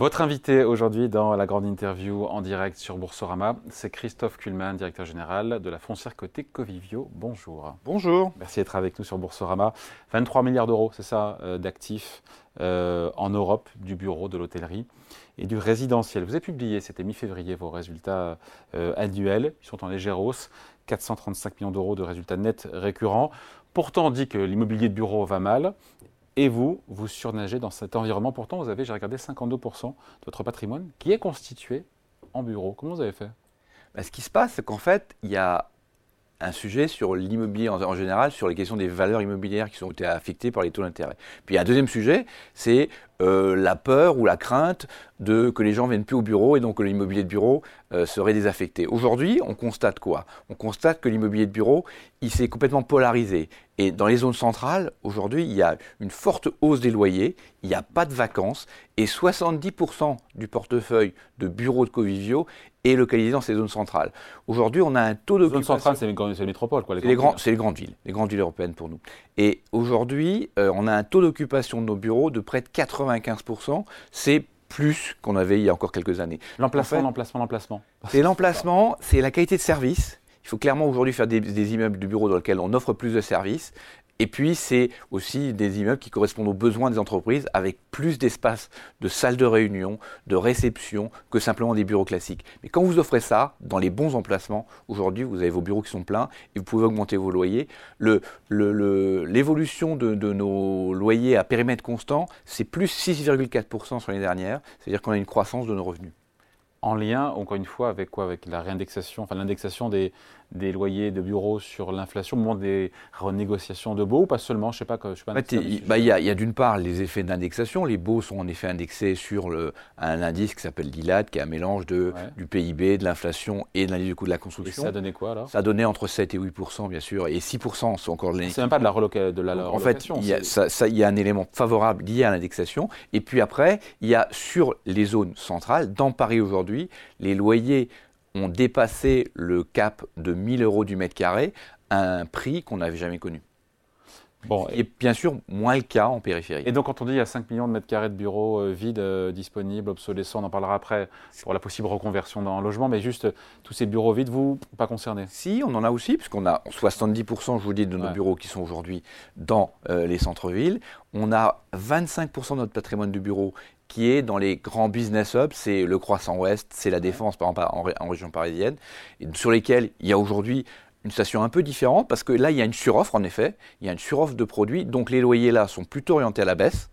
Votre invité aujourd'hui dans la grande interview en direct sur Boursorama, c'est Christophe Kuhlmann, directeur général de la foncière côté Covivio. Bonjour. Bonjour. Merci d'être avec nous sur Boursorama. 23 milliards d'euros, c'est ça, euh, d'actifs euh, en Europe du bureau de l'hôtellerie et du résidentiel. Vous avez publié, c'était mi-février, vos résultats euh, annuels. Ils sont en légère hausse. 435 millions d'euros de résultats nets récurrents. Pourtant, on dit que l'immobilier de bureau va mal. Et vous, vous surnagez dans cet environnement. Pourtant, vous avez, j'ai regardé, 52% de votre patrimoine qui est constitué en bureau. Comment vous avez fait? Bah, Ce qui se passe, c'est qu'en fait, il y a un sujet sur l'immobilier en, général, sur les questions des valeurs immobilières qui ont été affectées par les taux d'intérêt. Puis un deuxième sujet, c'est euh, la peur ou la crainte de que les gens viennent plus au bureau et donc que l'immobilier de bureau euh, serait désaffecté. Aujourd'hui, on constate quoi? On constate que l'immobilier de bureau, il s'est complètement polarisé. Et dans les zones centrales, aujourd'hui, il y a une forte hausse des loyers, il n'y a pas de vacances, et 70% du portefeuille de bureaux de Covivio est localisé dans ces zones centrales. Aujourd'hui, on a un taux d'occupation... Zones centrales, c'est les, métropoles, quoi. C'est les, grandes villes, les grandes villes européennes pour nous. Et aujourd'hui, euh, on a un taux d'occupation de nos bureaux de près de 95%. C'est plus qu'on avait il y a encore quelques années. L'emplacement, l'emplacement, l'emplacement. C'est l'emplacement, c'est la qualité de service. Il faut clairement aujourd'hui faire des, des, immeubles de bureaux dans lesquels on offre plus de services. Et puis, c'est aussi des immeubles qui correspondent aux besoins des entreprises avec plus d'espace de salles de réunion, de réception que simplement des bureaux classiques. Mais quand vous offrez ça dans les bons emplacements, aujourd'hui, vous avez vos bureaux qui sont pleins et vous pouvez augmenter vos loyers. L'évolution de, de, nos loyers à périmètre constant, c'est plus 6,4% sur l'année dernière. C'est-à-dire qu'on a une croissance de nos revenus en lien, encore une fois, avec quoi? Avec la réindexation, enfin l'indexation des, des loyers de bureaux sur l'inflation au moment des renégociations de baux, pas seulement, je sais pas, je sais pas. Bah, il y a, d'une part les effets d'indexation. Les baux sont en effet indexés sur le, un indice qui s'appelle l'ILAD, qui est un mélange de, du PIB, de l'inflation et de l'indice du coût de la construction. Et ça donné quoi alors? Ça donné entre 7 et 8 bien sûr, et 6 c'est encore de C'est même pas de la, relocation. de la, En fait, il y, a, ça, il y a un élément favorable lié à l'indexation. Et puis après, il y a sur les zones centrales, dans Paris aujourd'hui, les loyers ont dépassé le cap de 1000 euros du mètre carré, un prix qu'on n'avait jamais connu. Bon, et bien sûr moins le cas en périphérie. Et donc quand on dit qu'il y a 5 millions de mètres carrés de bureaux euh, vides, euh, disponibles, obsolescents, on en parlera après pour la possible reconversion dans un logement, mais juste tous ces bureaux vides, vous, pas concernés? Si, on en a aussi, puisqu'on a 70%, je vous dis, de nos bureaux qui sont aujourd'hui dans euh, les centres-villes. On a 25% de notre patrimoine de bureaux qui est dans les grands business hubs, c'est le Croissant Ouest, c'est la Défense par exemple en, région parisienne, et sur lesquels il y a aujourd'hui une station un peu différente parce que là il y a une suroffre en effet, il y a une suroffre de produits, donc les loyers là sont plutôt orientés à la baisse.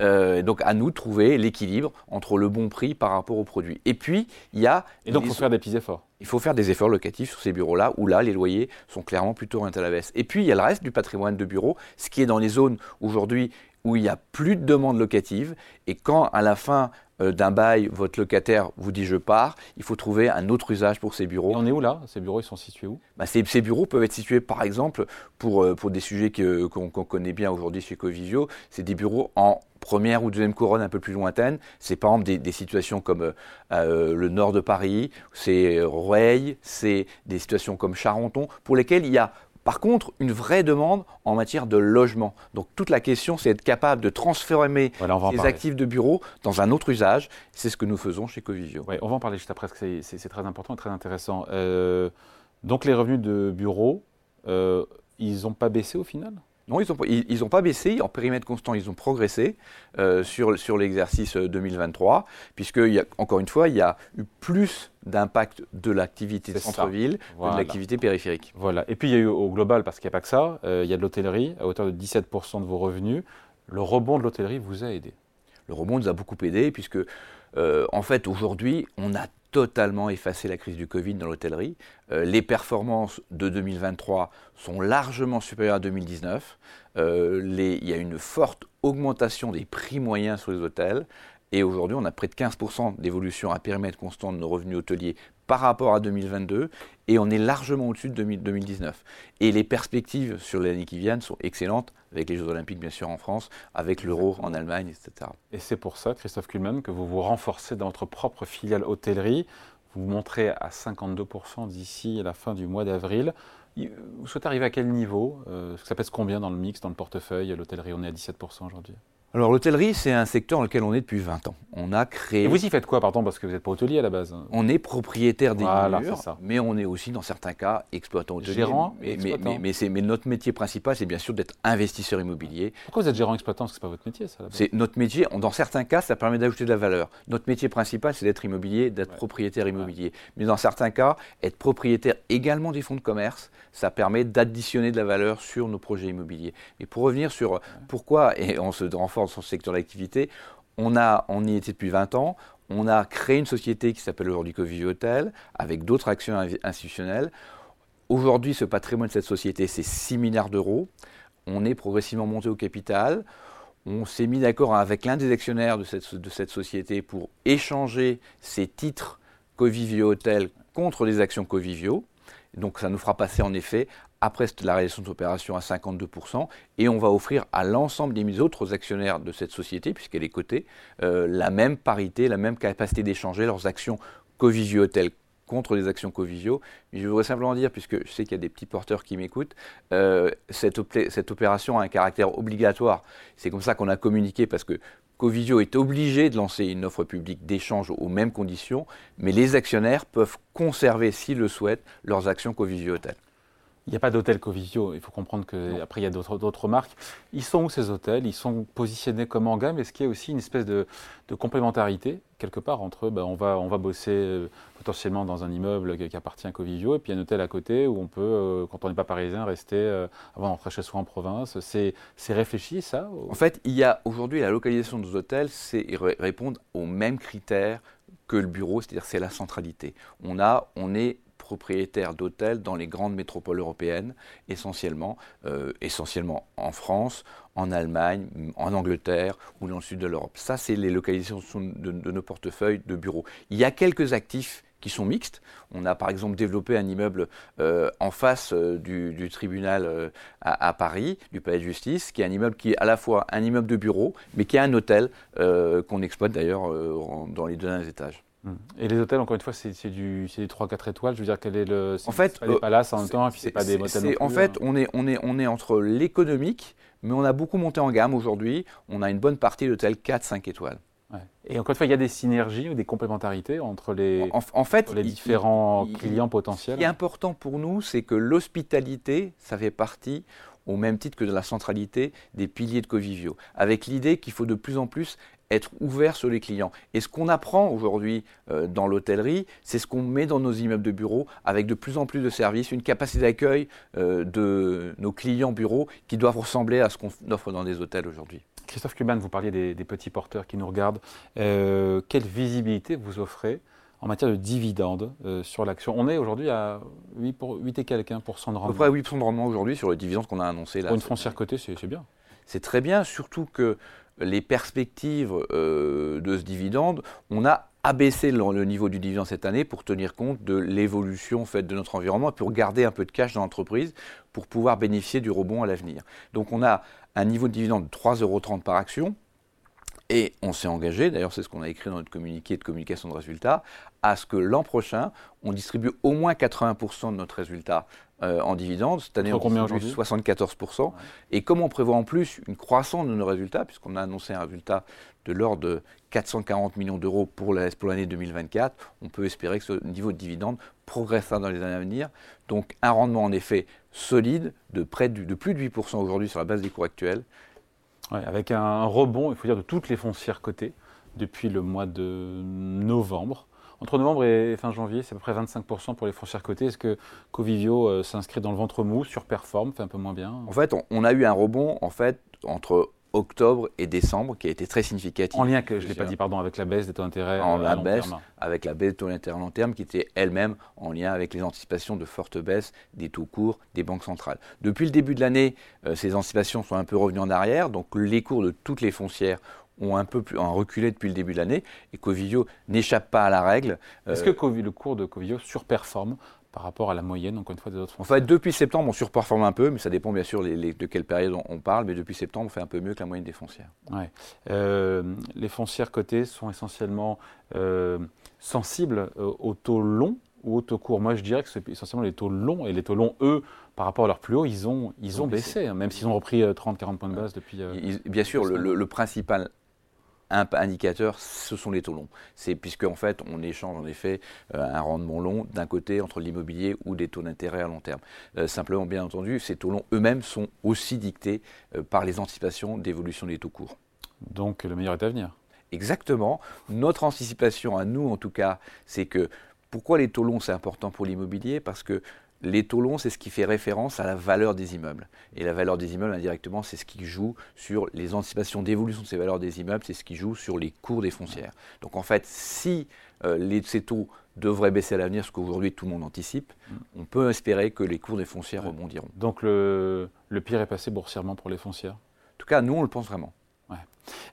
Euh, donc à nous de trouver l'équilibre entre le bon prix par rapport aux produits. Et puis il y a et donc il faut faire des petits efforts. Il faut faire des efforts locatifs sur ces bureaux-là où là les loyers sont clairement plutôt orientés à la baisse. Et puis il y a le reste du patrimoine de bureaux, ce qui est dans les zones aujourd'hui où il n'y a plus de demande locative et quand à la fin euh, d'un bail, votre locataire vous dit je pars, il faut trouver un autre usage pour ces bureaux. Et on est où là? Ces bureaux, ils sont situés où? Bah, ces, bureaux peuvent être situés par exemple pour, euh, pour des sujets qu'on connaît bien aujourd'hui chez Covivio, c'est des bureaux en première ou deuxième couronne un peu plus lointaine. C'est par exemple des, situations comme euh, le nord de Paris, c'est Rueil, c'est des situations comme Charenton, pour lesquelles il y a par contre, une vraie demande en matière de logement. Donc toute la question, c'est être capable de transformer les actifs de bureau dans un autre usage. C'est ce que nous faisons chez Covivio. on va en parler juste après, parce que c'est très important et très intéressant. Euh, donc les revenus de bureau, euh, ils n'ont pas baissé au final? Non, ils n'ont pas baissé. En périmètre constant, ils ont progressé euh, sur, sur l'exercice 2023, puisque, encore une fois, il y a eu plus d'impact de l'activité centre-ville que de l'activité périphérique. Voilà. Et puis, il y a eu au global, parce qu'il n'y a pas que ça, euh, il y a de l'hôtellerie à hauteur de 17% de vos revenus. Le rebond de l'hôtellerie vous a aidé? Le rebond nous a beaucoup aidé, puisque, euh, en fait, aujourd'hui, on a totalement effacé la crise du Covid dans l'hôtellerie. Euh, les performances de 2023 sont largement supérieures à 2019. Euh, il y a une forte augmentation des prix moyens sur les hôtels. Et aujourd'hui, on a près de 15% d'évolution à périmètre constant de nos revenus hôteliers par rapport à 2022 et on est largement au-dessus de 2019. Et les perspectives sur l'année qui vient sont excellentes, avec les Jeux Olympiques bien sûr en France, avec l'euro en Allemagne, etc. Et c'est pour ça, Christophe Kuhlmann, que vous vous renforcez dans votre propre filiale hôtellerie. Vous montrez à 52% d'ici la fin du mois d'avril. Vous souhaitez arriver à quel niveau euh, Ça pèse combien dans le mix, dans le portefeuille L'hôtellerie, on est à 17% aujourd'hui alors l'hôtellerie, c'est un secteur dans lequel on est depuis 20 ans. On a créé. Et vous y faites quoi, pardon, parce que vous n'êtes pas hôtelier à la base On est propriétaire des Voilà, murs, c'est ça. mais on est aussi dans certains cas exploitant hôtelier. Gérant mais, mais, exploitant. mais, mais mais notre métier principal, c'est bien sûr d'être investisseur immobilier. Pourquoi vous êtes gérant exploitant? Parce que c'est pas votre métier, ça. C'est notre métier. Dans certains cas, ça permet d'ajouter de la valeur. Notre métier principal, c'est d'être immobilier, d'être Ouais. propriétaire immobilier. Mais dans certains cas, être propriétaire également des fonds de commerce, ça permet d'additionner de la valeur sur nos projets immobiliers. Et pour revenir sur pourquoi, et on se renforce dans ce secteur d'activité, on, y était depuis 20 ans. On a créé une société qui s'appelle aujourd'hui Covivio Hotel, avec d'autres actions institutionnelles. Aujourd'hui, ce patrimoine de cette société, c'est 6 milliards d'euros. On est progressivement monté au capital. On s'est mis d'accord avec l'un des actionnaires de cette, société pour échanger ces titres Covivio Hotel contre les actions Covivio. Donc ça nous fera passer en effet, après la réalisation de cette opération, à 52%. Et on va offrir à l'ensemble des autres actionnaires de cette société, puisqu'elle est cotée, euh, la même parité, la même capacité d'échanger leurs actions Covivio Hotel contre les actions Covivio. Mais je voudrais simplement dire, puisque je sais qu'il y a des petits porteurs qui m'écoutent, euh, cette opération a un caractère obligatoire. C'est comme ça qu'on a communiqué, parce que Covivio est obligé de lancer une offre publique d'échange aux mêmes conditions, mais les actionnaires peuvent conserver, s'ils le souhaitent, leurs actions Covivio Hotel. Il n'y a pas d'hôtel Covivio. Il faut comprendre qu'après, il y a d'autres marques. Ils sont où ces hôtels? Ils sont positionnés comment en gamme Est-ce qu'il y a aussi une espèce de, de complémentarité, quelque part, entre ben, on, va, on va bosser euh, potentiellement dans un immeuble qui, qui appartient à Covivio, et puis un hôtel à côté où on peut, euh, quand on n'est pas parisien, rester euh, avant d'entrer chez soi en province. C'est réfléchi, ça En fait, il y a aujourd'hui la localisation de nos hôtels, c'est ré- répondre aux mêmes critères que le bureau, c'est-à-dire c'est la centralité. On a, on est propriétaire d'hôtels dans les grandes métropoles européennes, essentiellement, euh, essentiellement en France, en Allemagne, en Angleterre ou dans le sud de l'Europe. Ça, c'est les localisations de, nos portefeuilles de bureaux. Il y a quelques actifs qui sont mixtes. On a par exemple développé un immeuble euh, en face euh, du, tribunal à, à Paris, du palais de justice, qui est un immeuble qui est à la fois un immeuble de bureau, mais qui est un hôtel qu'on exploite d'ailleurs dans les deux derniers étages. Et les hôtels, encore une fois, c'est du, du 3-4 étoiles. Je veux dire, quel est le. En fait, pas des euh, palaces en même temps, et puis c'est pas des motels. En fait, hein. on est, on, est, on est entre l'économique, mais on a beaucoup monté en gamme aujourd'hui. On a une bonne partie d'hôtels 4-5 étoiles. Ouais. Et encore une fois, il y a des synergies ou des complémentarités entre les, En, en fait, entre les différents il- clients Ce potentiels. qui est important pour nous, c'est que l'hospitalité, ça fait partie, au même titre que de la centralité, des piliers de Covivio, avec l'idée qu'il faut de plus en plus être ouvert sur les clients. Et ce qu'on apprend aujourd'hui euh, dans l'hôtellerie, c'est ce qu'on met dans nos immeubles de bureaux, avec de plus en plus de services, une capacité d'accueil euh, de nos clients bureaux qui doivent ressembler à ce qu'on offre dans des hôtels aujourd'hui. Christophe Kuban, vous parliez des, des petits porteurs qui nous regardent. Euh, quelle visibilité vous offrez en matière de dividendes euh, sur l'action? On est aujourd'hui à 8, pour, 8 et quelques hein, pour cent de À peu rendement. près 8% de rendement aujourd'hui sur le dividende qu'on a annoncé là. Pour une foncière année. cotée, c'est bien. C'est très bien, surtout que les perspectives euh, de ce dividende, on a abaissé le, niveau du dividende cette année pour tenir compte de l'évolution en fait, de notre environnement et pour garder un peu de cash dans l'entreprise pour pouvoir bénéficier du rebond à l'avenir. Donc on a un niveau de dividende de 3,30 euros par action. Et on s'est engagé, d'ailleurs c'est ce qu'on a écrit dans notre communiqué de communication de résultats, à ce que l'an prochain, on distribue au moins 80% de notre résultat euh, en dividendes. Cette année, on aujourd'hui 74%. Et comme on prévoit en plus une croissance de nos résultats, puisqu'on a annoncé un résultat de l'ordre de 440 millions d'euros pour la- pour l'année 2024, on peut espérer que ce niveau de dividende progressera dans les années à venir. Donc un rendement en effet solide de, près de, de plus de 8% aujourd'hui sur la base des cours actuels. Ouais, avec un rebond, il faut dire, de toutes les foncières cotées depuis le mois de novembre. Entre novembre et fin janvier, c'est à peu près 25% pour les foncières cotées. Est-ce que Covivio euh, s'inscrit dans le ventre mou, surperforme, fait un peu moins bien En fait, on, on a eu un rebond en fait entre octobre et décembre qui a été très significatif. En lien, que, je ne l'ai pas dit, pardon, avec la baisse des taux d'intérêt En euh, la à long baisse. terme. avec la baisse de taux d'intérêt à long terme qui était elle-même en lien avec les anticipations de forte baisse des taux courts des banques centrales. Depuis le début de l'année, euh, ces anticipations sont un peu revenues en arrière, donc les cours de toutes les foncières ont un peu plus, ont reculé depuis le début de l'année et Covivio n'échappe pas à la règle. Est-ce Euh, que le cours de Covivio surperforme par rapport à la moyenne, encore une fois, des autres en foncières fait, depuis septembre, on surperforme un peu, mais ça dépend bien sûr les- les- de quelle période on, on parle, mais depuis septembre, on fait un peu mieux que la moyenne des foncières. Ouais. Euh, les foncières cotées sont essentiellement euh, sensibles euh, au taux long ou aux taux courts? Moi, je dirais que c'est essentiellement les taux longs. Et les taux longs, eux, par rapport à leur plus haut, ils ont, ils ont baissé, hein, même s'ils ont repris 30-40 points de base depuis. bien sûr, le, principal un indicateur, ce sont les taux longs. C'est puisque en fait, on échange en effet euh, un rendement long d'un côté entre l'immobilier ou des taux d'intérêt à long terme. Euh, simplement, bien entendu, ces taux longs eux-mêmes sont aussi dictés euh, par les anticipations d'évolution des taux courts. Donc le meilleur est à venir. Exactement. Notre anticipation à nous, en tout cas, c'est que pourquoi les taux longs c'est important pour l'immobilier? Parce que les taux longs, c'est ce qui fait référence à la valeur des immeubles. Et la valeur des immeubles, indirectement, c'est ce qui joue sur les anticipations d'évolution de ces valeurs des immeubles, c'est ce qui joue sur les cours des foncières. Donc en fait, si euh, ces taux devraient baisser à l'avenir, ce qu'aujourd'hui tout le monde anticipe, mm. on peut espérer que les cours des foncières rebondiront. Donc le, le pire est passé boursièrement pour les foncières? En tout cas, nous, on le pense vraiment.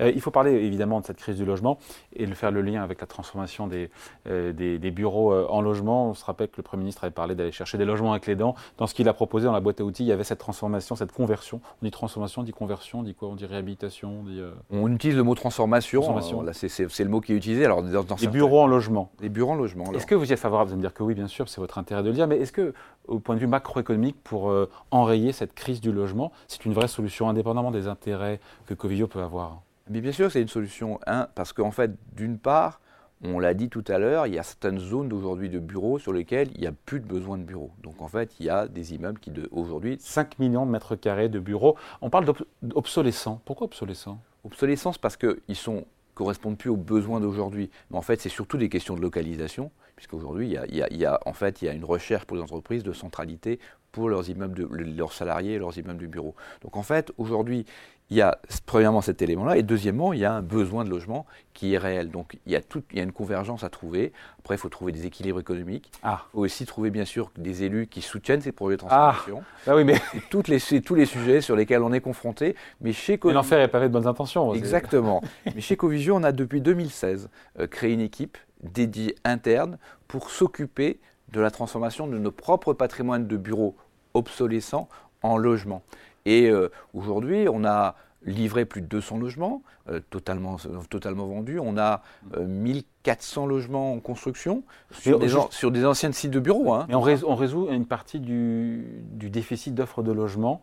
Euh, il faut parler évidemment de cette crise du logement et de faire le lien avec la transformation des, euh, des, bureaux euh, en logement. On se rappelle que le Premier ministre avait parlé d'aller chercher des logements avec les dents. Dans ce qu'il a proposé dans la boîte à outils, il y avait cette transformation, cette conversion. On dit transformation, on dit conversion, on dit quoi? On dit réhabilitation on, utilise le mot transformation. là, c'est, le mot qui est utilisé. Alors, dans, des bureaux en logement. Des bureaux en logement. Est-ce que vous y êtes favorable? Vous allez me dire que oui, bien sûr, c'est votre intérêt de le dire. Mais est-ce que, au point de vue macroéconomique, pour enrayer cette crise du logement, c'est une vraie solution, indépendamment des intérêts que Covivio peut avoir? Bien sûr, c'est une solution. Un, parce qu'en fait, d'une part, on l'a dit tout à l'heure, il y a certaines zones d'aujourd'hui de bureaux sur lesquelles il n'y a plus de besoin de bureaux. Donc en fait, il y a des immeubles qui aujourd'hui... 5 millions de mètres carrés de bureaux. On parle d'obsolescents. Pourquoi obsolescents? Obsolescence parce qu'ils sont correspondent plus aux besoins d'aujourd'hui. Mais en fait, c'est surtout des questions de localisation, puisqu'aujourd'hui, il, y a, en fait, il y a une recherche pour les entreprises de centralité pour leurs immeubles, de, leurs salariés et leurs immeubles de bureau. Donc en fait, aujourd'hui, il y a premièrement cet élément-là, et deuxièmement, il y a un besoin de logement qui est réel. Donc il y a, tout, il y a une convergence à trouver. Après, il faut trouver des équilibres économiques. Ah. Il faut aussi trouver, bien sûr, des élus qui soutiennent ces projets de transformation. Ah, ah oui, mais... Toutes les, tous les sujets sur lesquels on est confronté. Mais chez Covigio... l'enfer est pavé de bonnes intentions. Exactement. mais chez Covigio, on a depuis 2016 euh, créé une équipe dédiée interne pour s'occuper de la transformation de nos propres patrimoines de bureaux obsolescents en logement. Et euh, aujourd'hui, on a livré plus de 200 logements, euh, totalement, totalement vendus. On a 1400 euh, logements en construction sur, des, sur des anciens sites de bureaux. Hein. Et on, résout, une partie du, du déficit d'offres de logements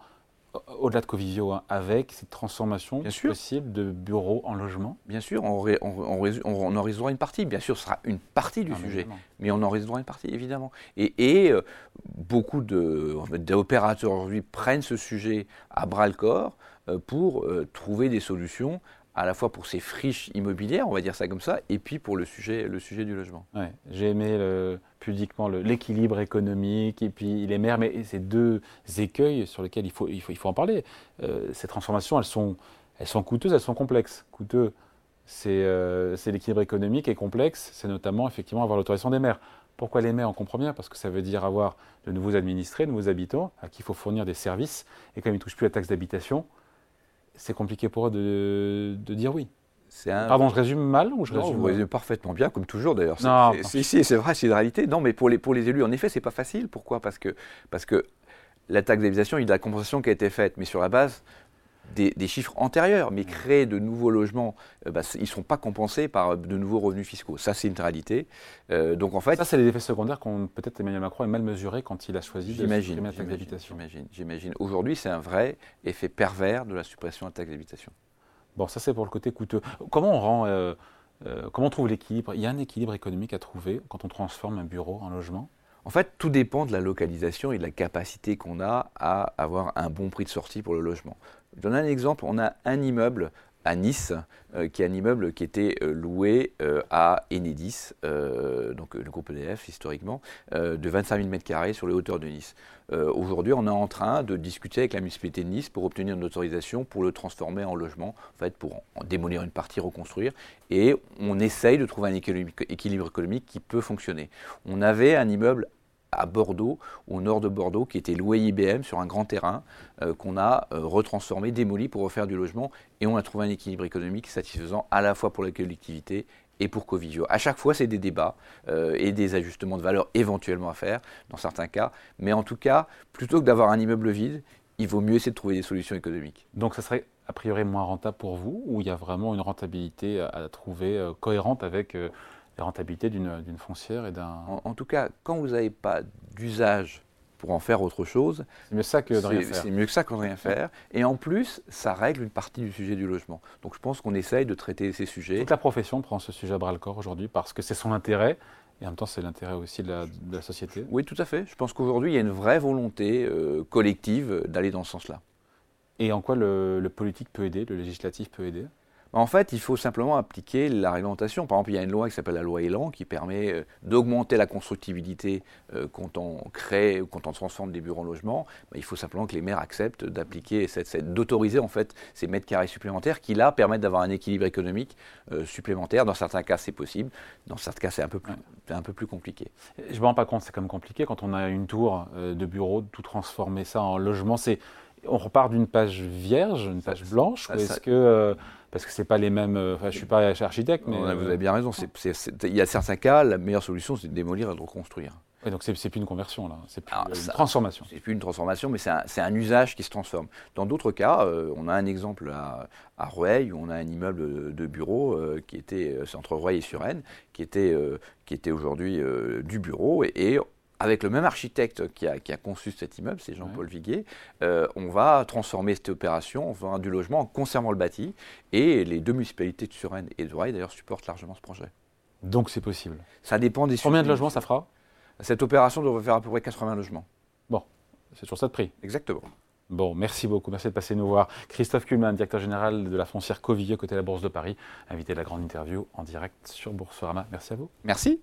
au-delà de Covivio, hein, avec cette transformation possible de bureaux en logement Bien sûr, on, en résoudra une partie. Bien sûr, ce sera une partie du ah, sujet, mais on en résoudra une partie, évidemment. Et, euh, beaucoup d'opérateurs aujourd'hui prennent ce sujet à bras-le-corps euh, pour euh, trouver des solutions à la fois pour ces friches immobilières, on va dire ça comme ça, et puis pour le sujet, le sujet du logement. Ouais, J'ai aimé pudiquement l'équilibre économique et puis les maires, mais ces deux écueils sur lesquels il faut, il faut, il faut en parler. Euh, ces transformations, elles sont, elles sont coûteuses, elles sont complexes. Coûteux, euh, c'est l'équilibre économique et complexe, c'est notamment effectivement avoir l'autorisation des maires. Pourquoi les maires On comprend parce que ça veut dire avoir de nouveaux administrés, de nouveaux habitants à qui il faut fournir des services, et comme ils ne touchent plus la taxe d'habitation, c'est compliqué pour eux de, dire oui. Un... Pardon, je résume mal ou je résume vous résumez parfaitement bien, comme toujours d'ailleurs. Si, si, c'est vrai, c'est une réalité. Non, mais pour les, pour les élus, en effet, c'est pas facile. Pourquoi? Parce que, parce que la taxe d'habitation, il y a de la compensation qui a été faite, mais sur la base des, chiffres antérieurs, mais créer de nouveaux logements, euh, bah, ils ne sont pas compensés par euh, de nouveaux revenus fiscaux. Ça, c'est une réalité. Euh, donc en fait, ça, c'est les effets secondaires qu'on peut-être Emmanuel Macron a mal mesurés quand il a choisi de supprimer la taxe d'habitation. J'imagine. J'imagine. Aujourd'hui, c'est un vrai effet pervers de la suppression de la taxe d'habitation. Bon, ça, c'est pour le côté coûteux. Comment on rend, comment on trouve l'équilibre? Il y a un équilibre économique à trouver quand on transforme un bureau en logement? En fait, tout dépend de la localisation et de la capacité qu'on a à avoir un bon prix de sortie pour le logement. Je donne un exemple, on a un immeuble à Nice, euh, qui est un immeuble qui était euh, loué euh, à Enedis, donc le groupe EDF historiquement, de 25 000 m2 sur les hauteurs de Nice. Aujourd'hui, on est en train de discuter avec la municipalité de Nice pour obtenir une autorisation pour le transformer en logement, en pour en démolir une partie, reconstruire, et on essaye de trouver un équilibre économique qui peut fonctionner. On avait un immeuble à Bordeaux, au nord de Bordeaux, qui était loué IBM sur un grand terrain euh, qu'on a euh, retransformé, démoli pour refaire du logement, et on a trouvé un équilibre économique satisfaisant à la fois pour la collectivité et pour Covigio. À chaque fois, c'est des débats euh, et des ajustements de valeur éventuellement à faire dans certains cas, mais en tout cas, plutôt que d'avoir un immeuble vide, il vaut mieux essayer de trouver des solutions économiques. Donc, ça serait a priori moins rentable pour vous, ou il y a vraiment une rentabilité à, trouver cohérente avec les rentabilités d'une foncière et d'un. En, tout cas, quand vous n'avez pas d'usage pour en faire autre chose, c'est mieux ça que de rien faire. C'est mieux que ça que de rien faire. Et en plus, ça règle une partie du sujet du logement. Donc je pense qu'on essaye de traiter ces sujets. Toute la profession prend ce sujet à bras le corps aujourd'hui parce que c'est son intérêt. Et en même temps, c'est l'intérêt aussi de la, société. Oui, tout à fait. Je pense qu'aujourd'hui, il y a une vraie volonté euh, collective d'aller dans ce sens-là. Et en quoi le politique peut aider, le législatif peut aider? En fait, il faut simplement appliquer la réglementation. Par exemple, il y a une loi qui s'appelle la loi Elan qui permet euh, d'augmenter la constructibilité euh, quand on crée ou quand on transforme des bureaux en logement. Il faut simplement que les maires acceptent d'appliquer, d'autoriser en fait ces mètres carrés supplémentaires qui là permettent d'avoir un équilibre économique euh, supplémentaire. Dans certains cas, c'est possible. Dans certains cas, c'est un peu plus, un peu plus compliqué. Je ne me rends pas compte, c'est quand même compliqué quand on a une tour de bureau, tout transformer ça en logement. C'est on repart d'une page vierge, une page blanche, ou est-ce que parce que c'est pas les mêmes. Euh, enfin, je suis pas architecte, mais vous avez bien raison. il y a certains cas, la meilleure solution, c'est de démolir et de reconstruire. Et donc c'est plus une conversion là, c'est plus une transformation. C'est plus une transformation, mais c'est un, un, usage qui se transforme. Dans d'autres cas, euh, on a un exemple à, à Rueil où on a un immeuble de bureau euh, qui était, c'est entre Rueil et Suresnes, qui était, qui était aujourd'hui du bureau et, et avec le même architecte qui a, conçu cet immeuble, c'est Jean-Paul Viguier, euh, on va transformer cette opération, on va du logement en conservant le bâti. Et les deux municipalités de Suresnes et de Roye, d'ailleurs, supportent largement ce projet. Donc c'est possible Ça dépend des Combien de logements ça fera? Cette opération devrait faire à peu près 80 logements. Bon, c'est sur ça de prix. Exactement. Bon, merci beaucoup. Merci de passer nous voir. Christophe Kuhlmann, directeur général de la foncière Covilleux, côté de la Bourse de Paris, invité à la grande interview en direct sur Boursorama. Merci à vous. Merci.